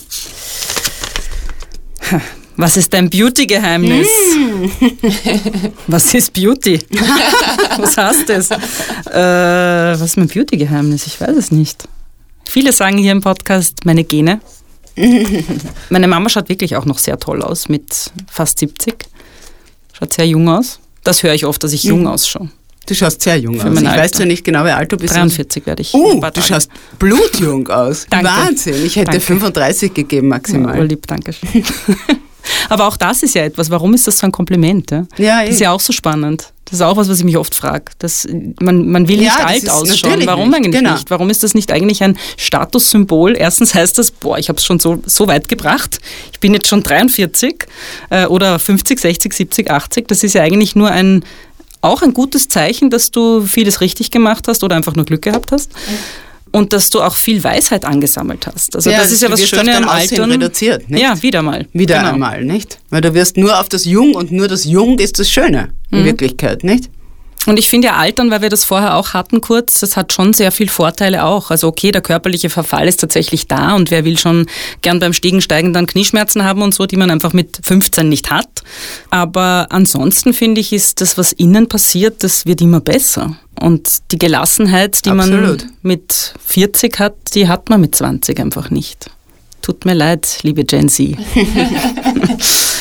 Was ist dein Beauty-Geheimnis? Was ist Beauty? was heißt das? Äh, was ist mein Beauty-Geheimnis? Ich weiß es nicht. Viele sagen hier im Podcast meine Gene. Meine Mama schaut wirklich auch noch sehr toll aus mit fast 70. Schaut sehr jung aus. Das höre ich oft, dass ich jung ausschaue. Du schaust sehr jung Für aus. Ich Alter. weiß zwar nicht genau, wie alt du bist. 43 werde ich. Oh, du schaust blutjung aus. Danke. Wahnsinn. Ich hätte Danke. 35 gegeben Ja, maximal. urlieb, danke schön. Aber auch das ist ja etwas. Warum ist das so ein Kompliment? Ja? Ja, das ist ja auch so spannend. Das ist auch was, was ich mich oft frage. Man, man will Ja, nicht alt ausschauen. Warum nicht. eigentlich Genau. nicht? Warum ist das nicht eigentlich ein Statussymbol? Erstens heißt das, boah, ich habe es schon so, so weit gebracht. Ich bin jetzt schon 43 äh, oder 50, 60, 70, 80. Das ist ja eigentlich nur ein auch ein gutes Zeichen, dass du vieles richtig gemacht hast oder einfach nur Glück gehabt hast. Und dass du auch viel Weisheit angesammelt hast. Also Ja, das ist ja was Schönes am Altern. reduziert, nicht? Ja, wieder mal. Wieder Genau. einmal, nicht? Weil du wirst nur auf das Jung und nur das Jung ist das Schöne in Mhm. Wirklichkeit, nicht? Und ich finde ja Altern, weil wir das vorher auch hatten kurz, das hat schon sehr viel Vorteile auch. Also okay, der körperliche Verfall ist tatsächlich da und wer will schon gern beim Stiegensteigen dann Knieschmerzen haben und so, die man einfach mit 15 nicht hat. Aber ansonsten finde ich, ist das, was innen passiert, das wird immer besser. Und die Gelassenheit, die Absolut. man mit 40 hat, die hat man mit 20 einfach nicht. Tut mir leid, liebe Gen Z.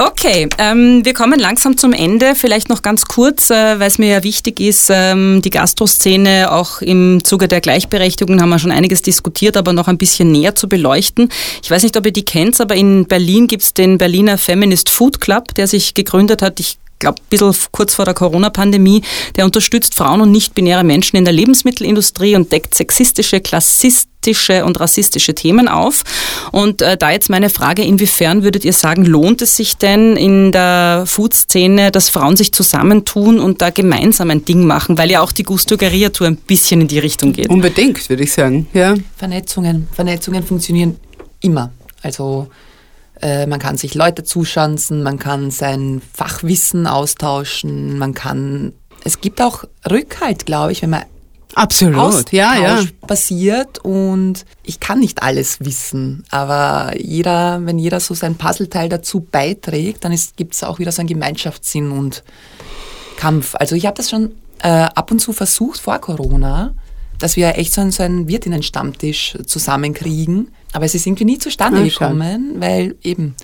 Okay, ähm, wir kommen langsam zum Ende. Vielleicht noch ganz kurz, äh, weil es mir ja wichtig ist, ähm, die Gastroszene auch im Zuge der Gleichberechtigung haben wir schon einiges diskutiert, aber noch ein bisschen näher zu beleuchten. Ich weiß nicht, ob ihr die kennt, aber in Berlin gibt's den Berliner Feminist Food Club, der sich gegründet hat. Ich glaube, ein bisschen kurz vor der Corona-Pandemie, der unterstützt Frauen und nicht-binäre Menschen in der Lebensmittelindustrie und deckt sexistische, klassistische und rassistische Themen auf. Und äh, da jetzt meine Frage, inwiefern würdet ihr sagen, lohnt es sich denn in der Food-Szene, dass Frauen sich zusammentun und da gemeinsam ein Ding machen, weil ja auch die Gustogeria-Tour ein bisschen in die Richtung geht? Unbedingt, würde ich sagen. Ja. Vernetzungen. Vernetzungen funktionieren immer. Also äh, man kann sich Leute zuschanzen, man kann sein Fachwissen austauschen, man kann. Es gibt auch Rückhalt, glaube ich, wenn man Absolut. Austausch Ja, ja. passiert und ich kann nicht alles wissen, aber jeder, wenn jeder so sein Puzzleteil dazu beiträgt, dann gibt es auch wieder so einen Gemeinschaftssinn und Kampf. Also ich habe das schon äh, ab und zu versucht vor Corona, dass wir echt so einen, so einen Wirtinnen-Stammtisch zusammenkriegen, aber es ist irgendwie nie zustande gekommen, weil eben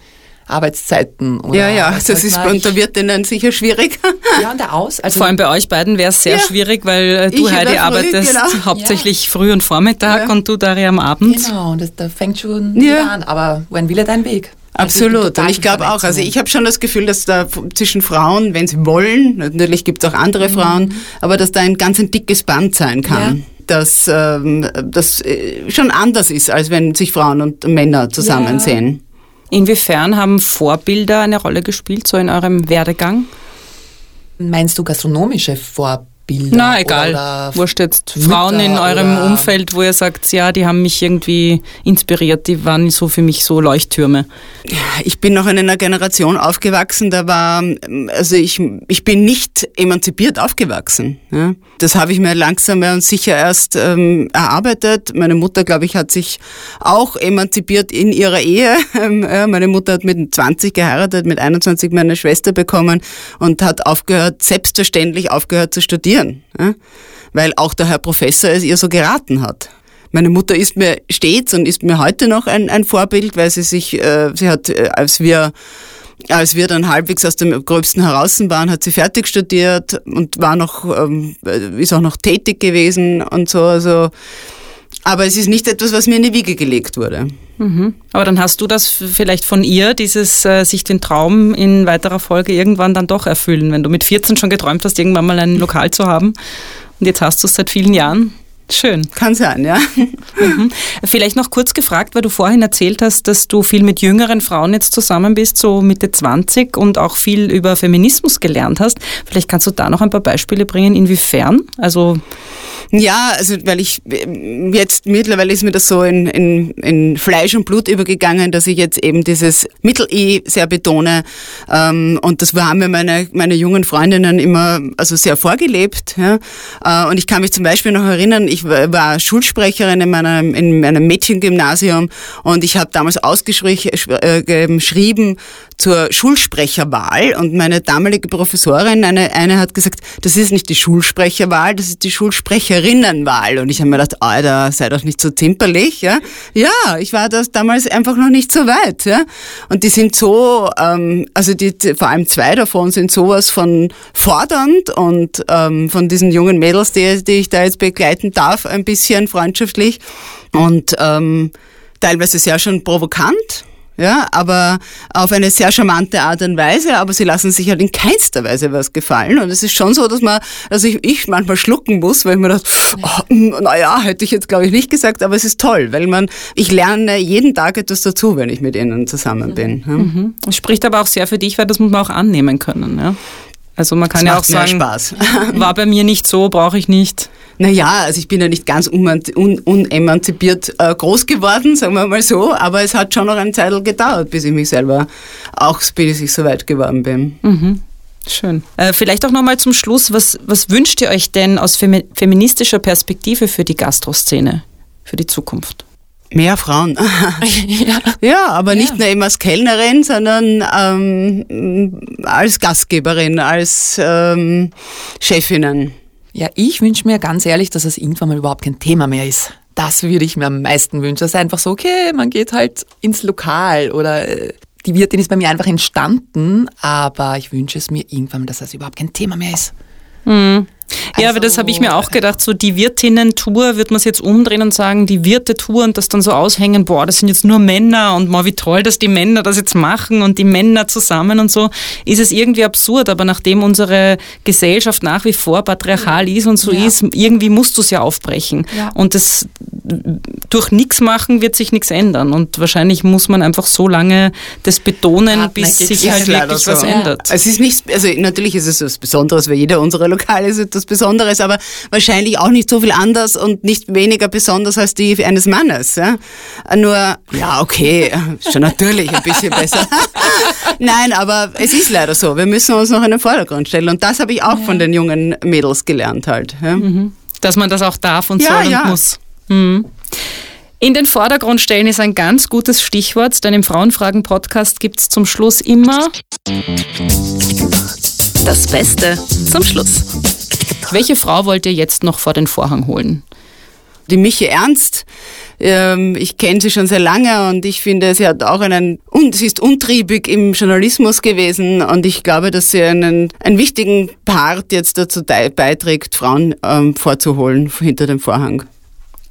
Arbeitszeiten oder Ja, ja, das ist bei der Wirtinnen sicher schwierig. ja, und der Aus, also Vor allem bei euch beiden wäre es sehr Ja. schwierig, weil äh, du, Ich Heidi, Früh, arbeitest genau. hauptsächlich früh und Vormittag Ja. und du, Daria, am Abend. Genau, und das, da fängt schon Ja. wieder an. Aber wohin will er dein Weg? Absolut. Und ich glaube auch, also ich habe schon das Gefühl, dass da zwischen Frauen, wenn sie wollen, natürlich gibt es auch andere Frauen, aber dass da ein ganz ein dickes Band sein kann. Dass ähm, das äh, schon anders ist, als wenn sich Frauen und Männer zusammen Ja. sehen. Inwiefern haben Vorbilder eine Rolle gespielt, so in eurem Werdegang? Meinst du gastronomische Vorbilder? Bilder. Na, egal. Oder, oder Wurscht jetzt. Frauen in eurem Umfeld, wo ihr sagt, ja, die haben mich irgendwie inspiriert, die waren so für mich so Leuchttürme. Ich bin noch in einer Generation aufgewachsen, da war, also ich, ich bin nicht emanzipiert aufgewachsen. Ja. Das habe ich mir langsam und sicher erst ähm, erarbeitet. Meine Mutter, glaube ich, hat sich auch emanzipiert in ihrer Ehe. Ähm, meine Mutter hat mit 20 geheiratet, mit 21 meine Schwester bekommen und hat aufgehört, selbstverständlich aufgehört zu studieren. Ja. Weil auch der Herr Professor es ihr so geraten hat. Meine Mutter ist mir stets und ist mir heute noch ein, ein Vorbild, weil sie sich, äh, sie hat, äh, als wir als wir dann halbwegs aus dem Gröbsten heraus waren, hat sie fertig studiert und war noch, ähm, ist auch noch tätig gewesen und so. Also, aber es ist nicht etwas, was mir in die Wiege gelegt wurde. Mhm. Aber dann hast du das vielleicht von ihr, dieses äh, sich den Traum in weiterer Folge irgendwann dann doch erfüllen, wenn du mit 14 schon geträumt hast, irgendwann mal ein Lokal zu haben und jetzt hast du es seit vielen Jahren. Schön. Kann sein, ja. Mhm. Vielleicht noch kurz gefragt, weil du vorhin erzählt hast, dass du viel mit jüngeren Frauen jetzt zusammen bist, so Mitte 20 und auch viel über Feminismus gelernt hast. Vielleicht kannst du da noch ein paar Beispiele bringen, inwiefern? Also ja, also weil ich jetzt mittlerweile ist mir das so in, in, in Fleisch und Blut übergegangen, dass ich jetzt eben dieses Mittel-I sehr betone. Ähm, und das haben mir meine, meine jungen Freundinnen immer also sehr vorgelebt. Ja. Äh, und ich kann mich zum Beispiel noch erinnern, ich war Schulsprecherin in meinem, in meinem Mädchengymnasium und ich habe damals ausgeschrieben zur Schulsprecherwahl und meine damalige Professorin, eine, eine hat gesagt, das ist nicht die Schulsprecherwahl, das ist die Schulsprecherinnenwahl. Und ich habe mir gedacht, Alter, sei doch nicht so zimperlich. Ja, ja ich war das damals einfach noch nicht so weit. Ja? Und die sind so, ähm, also die, vor allem zwei davon sind sowas von fordernd und ähm, von diesen jungen Mädels, die, die ich da jetzt begleiten darf, ein bisschen freundschaftlich und ähm, teilweise sehr schon provokant ja, aber auf eine sehr charmante Art und Weise, aber sie lassen sich halt in keinster Weise was gefallen. Und es ist schon so, dass man, also ich, ich manchmal schlucken muss, weil ich mir dachte, oh, naja, hätte ich jetzt glaube ich nicht gesagt, aber es ist toll, weil man, ich lerne jeden Tag etwas dazu, wenn ich mit ihnen zusammen bin. Ja. Mhm. Das spricht aber auch sehr für dich, weil das muss man auch annehmen können. Ja? Also man kann das ja auch sagen, Spaß. war bei mir nicht so, brauche ich nicht. Naja, also ich bin ja nicht ganz unemanzipiert äh, groß geworden, sagen wir mal so, aber es hat schon noch eine Zeit gedauert, bis ich mich selber auch, bis ich so weit geworden bin. Mhm. Schön. Äh, vielleicht auch nochmal zum Schluss, was, was wünscht ihr euch denn aus femi feministischer Perspektive für die Gastroszene, für die Zukunft? Mehr Frauen. ja. ja. aber nicht nur eben als Kellnerin, sondern ähm, als Gastgeberin, als ähm, Chefinnen. Ja, ich wünsche mir ganz ehrlich, dass es irgendwann mal überhaupt kein Thema mehr ist. Das würde ich mir am meisten wünschen. Es ist einfach so, okay, man geht halt ins Lokal oder äh, die Wirtin ist bei mir einfach entstanden, aber ich wünsche es mir irgendwann, dass das überhaupt kein Thema mehr ist. Mhm. Ja, also, aber das habe ich mir auch gedacht, so die Wirtinnen-Tour wird man es jetzt umdrehen und sagen, die Wirte-Tour und das dann so aushängen, boah, das sind jetzt nur Männer und mal wie toll, dass die Männer das jetzt machen und die Männer zusammen und so, ist es irgendwie absurd, aber nachdem unsere Gesellschaft nach wie vor patriarchal ist und so ja. ist, irgendwie musst du es ja aufbrechen. Ja. Und das durch nichts machen wird sich nichts ändern und wahrscheinlich muss man einfach so lange das betonen, Hartnäckig bis sich halt wirklich so. was ändert. Es ist nichts, also natürlich ist es was Besonderes, weil jeder unserer Lokale ist etwas Besonderes, aber wahrscheinlich auch nicht so viel anders und nicht weniger besonders als die eines Mannes. Ja? Nur, ja, okay, schon natürlich ein bisschen besser. Nein, aber es ist leider so. Wir müssen uns noch in den Vordergrund stellen. Und das habe ich auch ja. von den jungen Mädels gelernt halt. Ja? Mhm. Dass man das auch darf und ja, soll und muss. Mhm. In den Vordergrund stellen ist ein ganz gutes Stichwort, denn im Frauenfragen-Podcast gibt es zum Schluss immer das Beste zum Schluss. Welche Frau wollt ihr jetzt noch vor den Vorhang holen? Die Michi Ernst. Ähm, ich kenne sie schon sehr lange und ich finde, sie hat auch einen, und sie ist untriebig im Journalismus gewesen und ich glaube, dass sie einen, einen wichtigen Part jetzt dazu beiträgt, Frauen ähm, vorzuholen hinter dem Vorhang.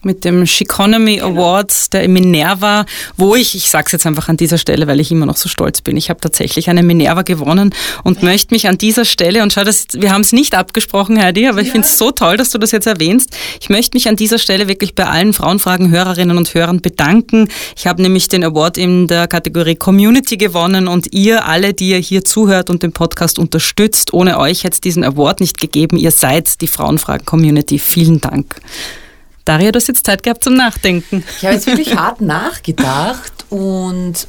Mit dem Chiconomy Awards der Minerva, wo ich, ich sage es jetzt einfach an dieser Stelle, weil ich immer noch so stolz bin, ich habe tatsächlich eine Minerva gewonnen und ja. möchte mich an dieser Stelle, und schau, das, wir haben es nicht abgesprochen, Heidi, aber ich ja. finde es so toll, dass du das jetzt erwähnst. Ich möchte mich an dieser Stelle wirklich bei allen Frauenfragen-Hörerinnen und Hörern bedanken. Ich habe nämlich den Award in der Kategorie Community gewonnen und ihr alle, die ihr hier zuhört und den Podcast unterstützt, ohne euch hätte es diesen Award nicht gegeben. Ihr seid die Frauenfragen-Community. Vielen Dank. Daria, du hast jetzt Zeit gehabt zum Nachdenken. Ich habe jetzt wirklich hart nachgedacht und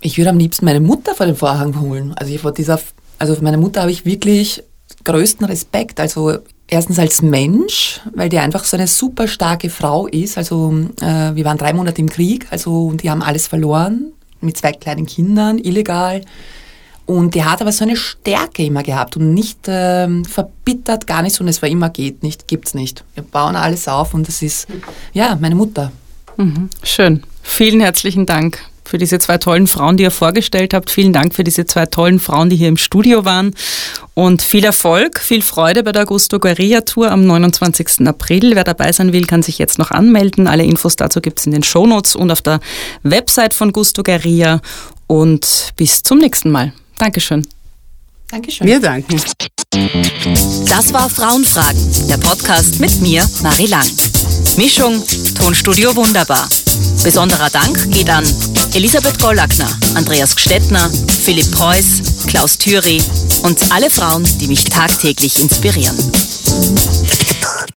ich würde am liebsten meine Mutter vor den Vorhang holen. Also vor dieser, also für meine Mutter habe ich wirklich größten Respekt. Also erstens als Mensch, weil die einfach so eine super starke Frau ist. Also äh, wir waren drei Monate im Krieg, also die haben alles verloren mit zwei kleinen Kindern, illegal. Und die hat aber so eine Stärke immer gehabt und nicht ähm, verbittert, gar nichts. Und es war immer geht nicht, gibt's nicht. Wir bauen alles auf und das ist, ja, meine Mutter. Mhm. Schön. Vielen herzlichen Dank für diese zwei tollen Frauen, die ihr vorgestellt habt. Vielen Dank für diese zwei tollen Frauen, die hier im Studio waren. Und viel Erfolg, viel Freude bei der Augusto Guerilla Tour am 29. April. Wer dabei sein will, kann sich jetzt noch anmelden. Alle Infos dazu gibt's in den Shownotes und auf der Website von Gusto Guerilla. Und bis zum nächsten Mal. Dankeschön. Dankeschön. Wir danken. Das war Frauenfragen, der Podcast mit mir, Marie Lang. Mischung, Tonstudio Wunderbar. Besonderer Dank geht an Elisabeth Gollackner, Andreas Gstettner, Philipp Preuß, Klaus Thüry und alle Frauen, die mich tagtäglich inspirieren.